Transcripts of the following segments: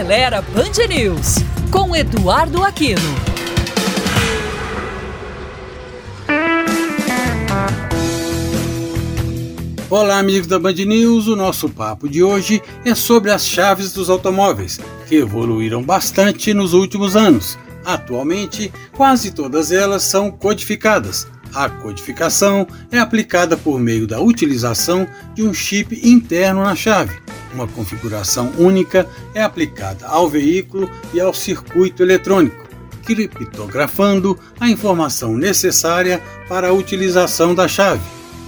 Acelera Band News, com Eduardo Aquino. Olá, amigos da Band News. O nosso papo de hoje é sobre as chaves dos automóveis, que evoluíram bastante nos últimos anos. Atualmente, quase todas elas são codificadas. A codificação é aplicada por meio da utilização de um chip interno na chave, uma configuração única é aplicada ao veículo e ao circuito eletrônico, criptografando a informação necessária para a utilização da chave,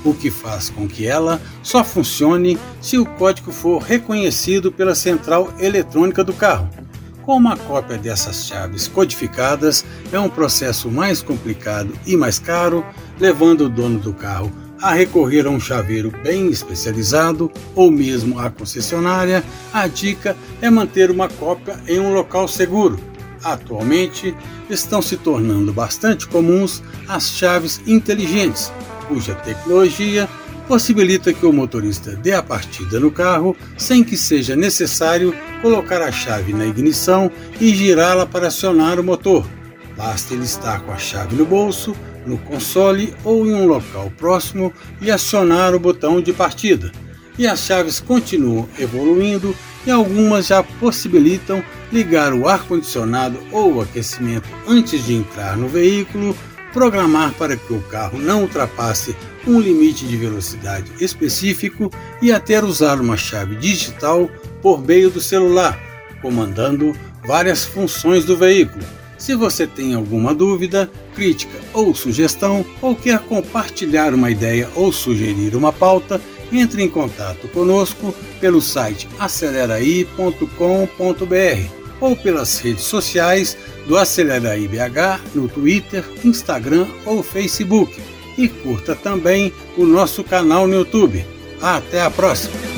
o que faz com que ela só funcione se o código for reconhecido pela central eletrônica do carro. Com uma cópia dessas chaves codificadas, é um processo mais complicado e mais caro, levando o dono do carro a recorrer a um chaveiro bem especializado ou mesmo à concessionária, a dica é manter uma cópia em um local seguro. Atualmente, estão se tornando bastante comuns as chaves inteligentes, cuja tecnologia possibilita que o motorista dê a partida no carro sem que seja necessário colocar a chave na ignição e girá-la para acionar o motor. Basta ele estar com a chave no bolso no console ou em um local próximo e acionar o botão de partida. E as chaves continuam evoluindo e algumas já possibilitam ligar o ar-condicionado ou o aquecimento antes de entrar no veículo, programar para que o carro não ultrapasse um limite de velocidade específico e até usar uma chave digital por meio do celular, comandando várias funções do veículo se você tem alguma dúvida, crítica ou sugestão, ou quer compartilhar uma ideia ou sugerir uma pauta, entre em contato conosco pelo site aceleraí.com.br ou pelas redes sociais do Aceleraí BH no Twitter, Instagram ou Facebook. E curta também o nosso canal no YouTube. Até a próxima!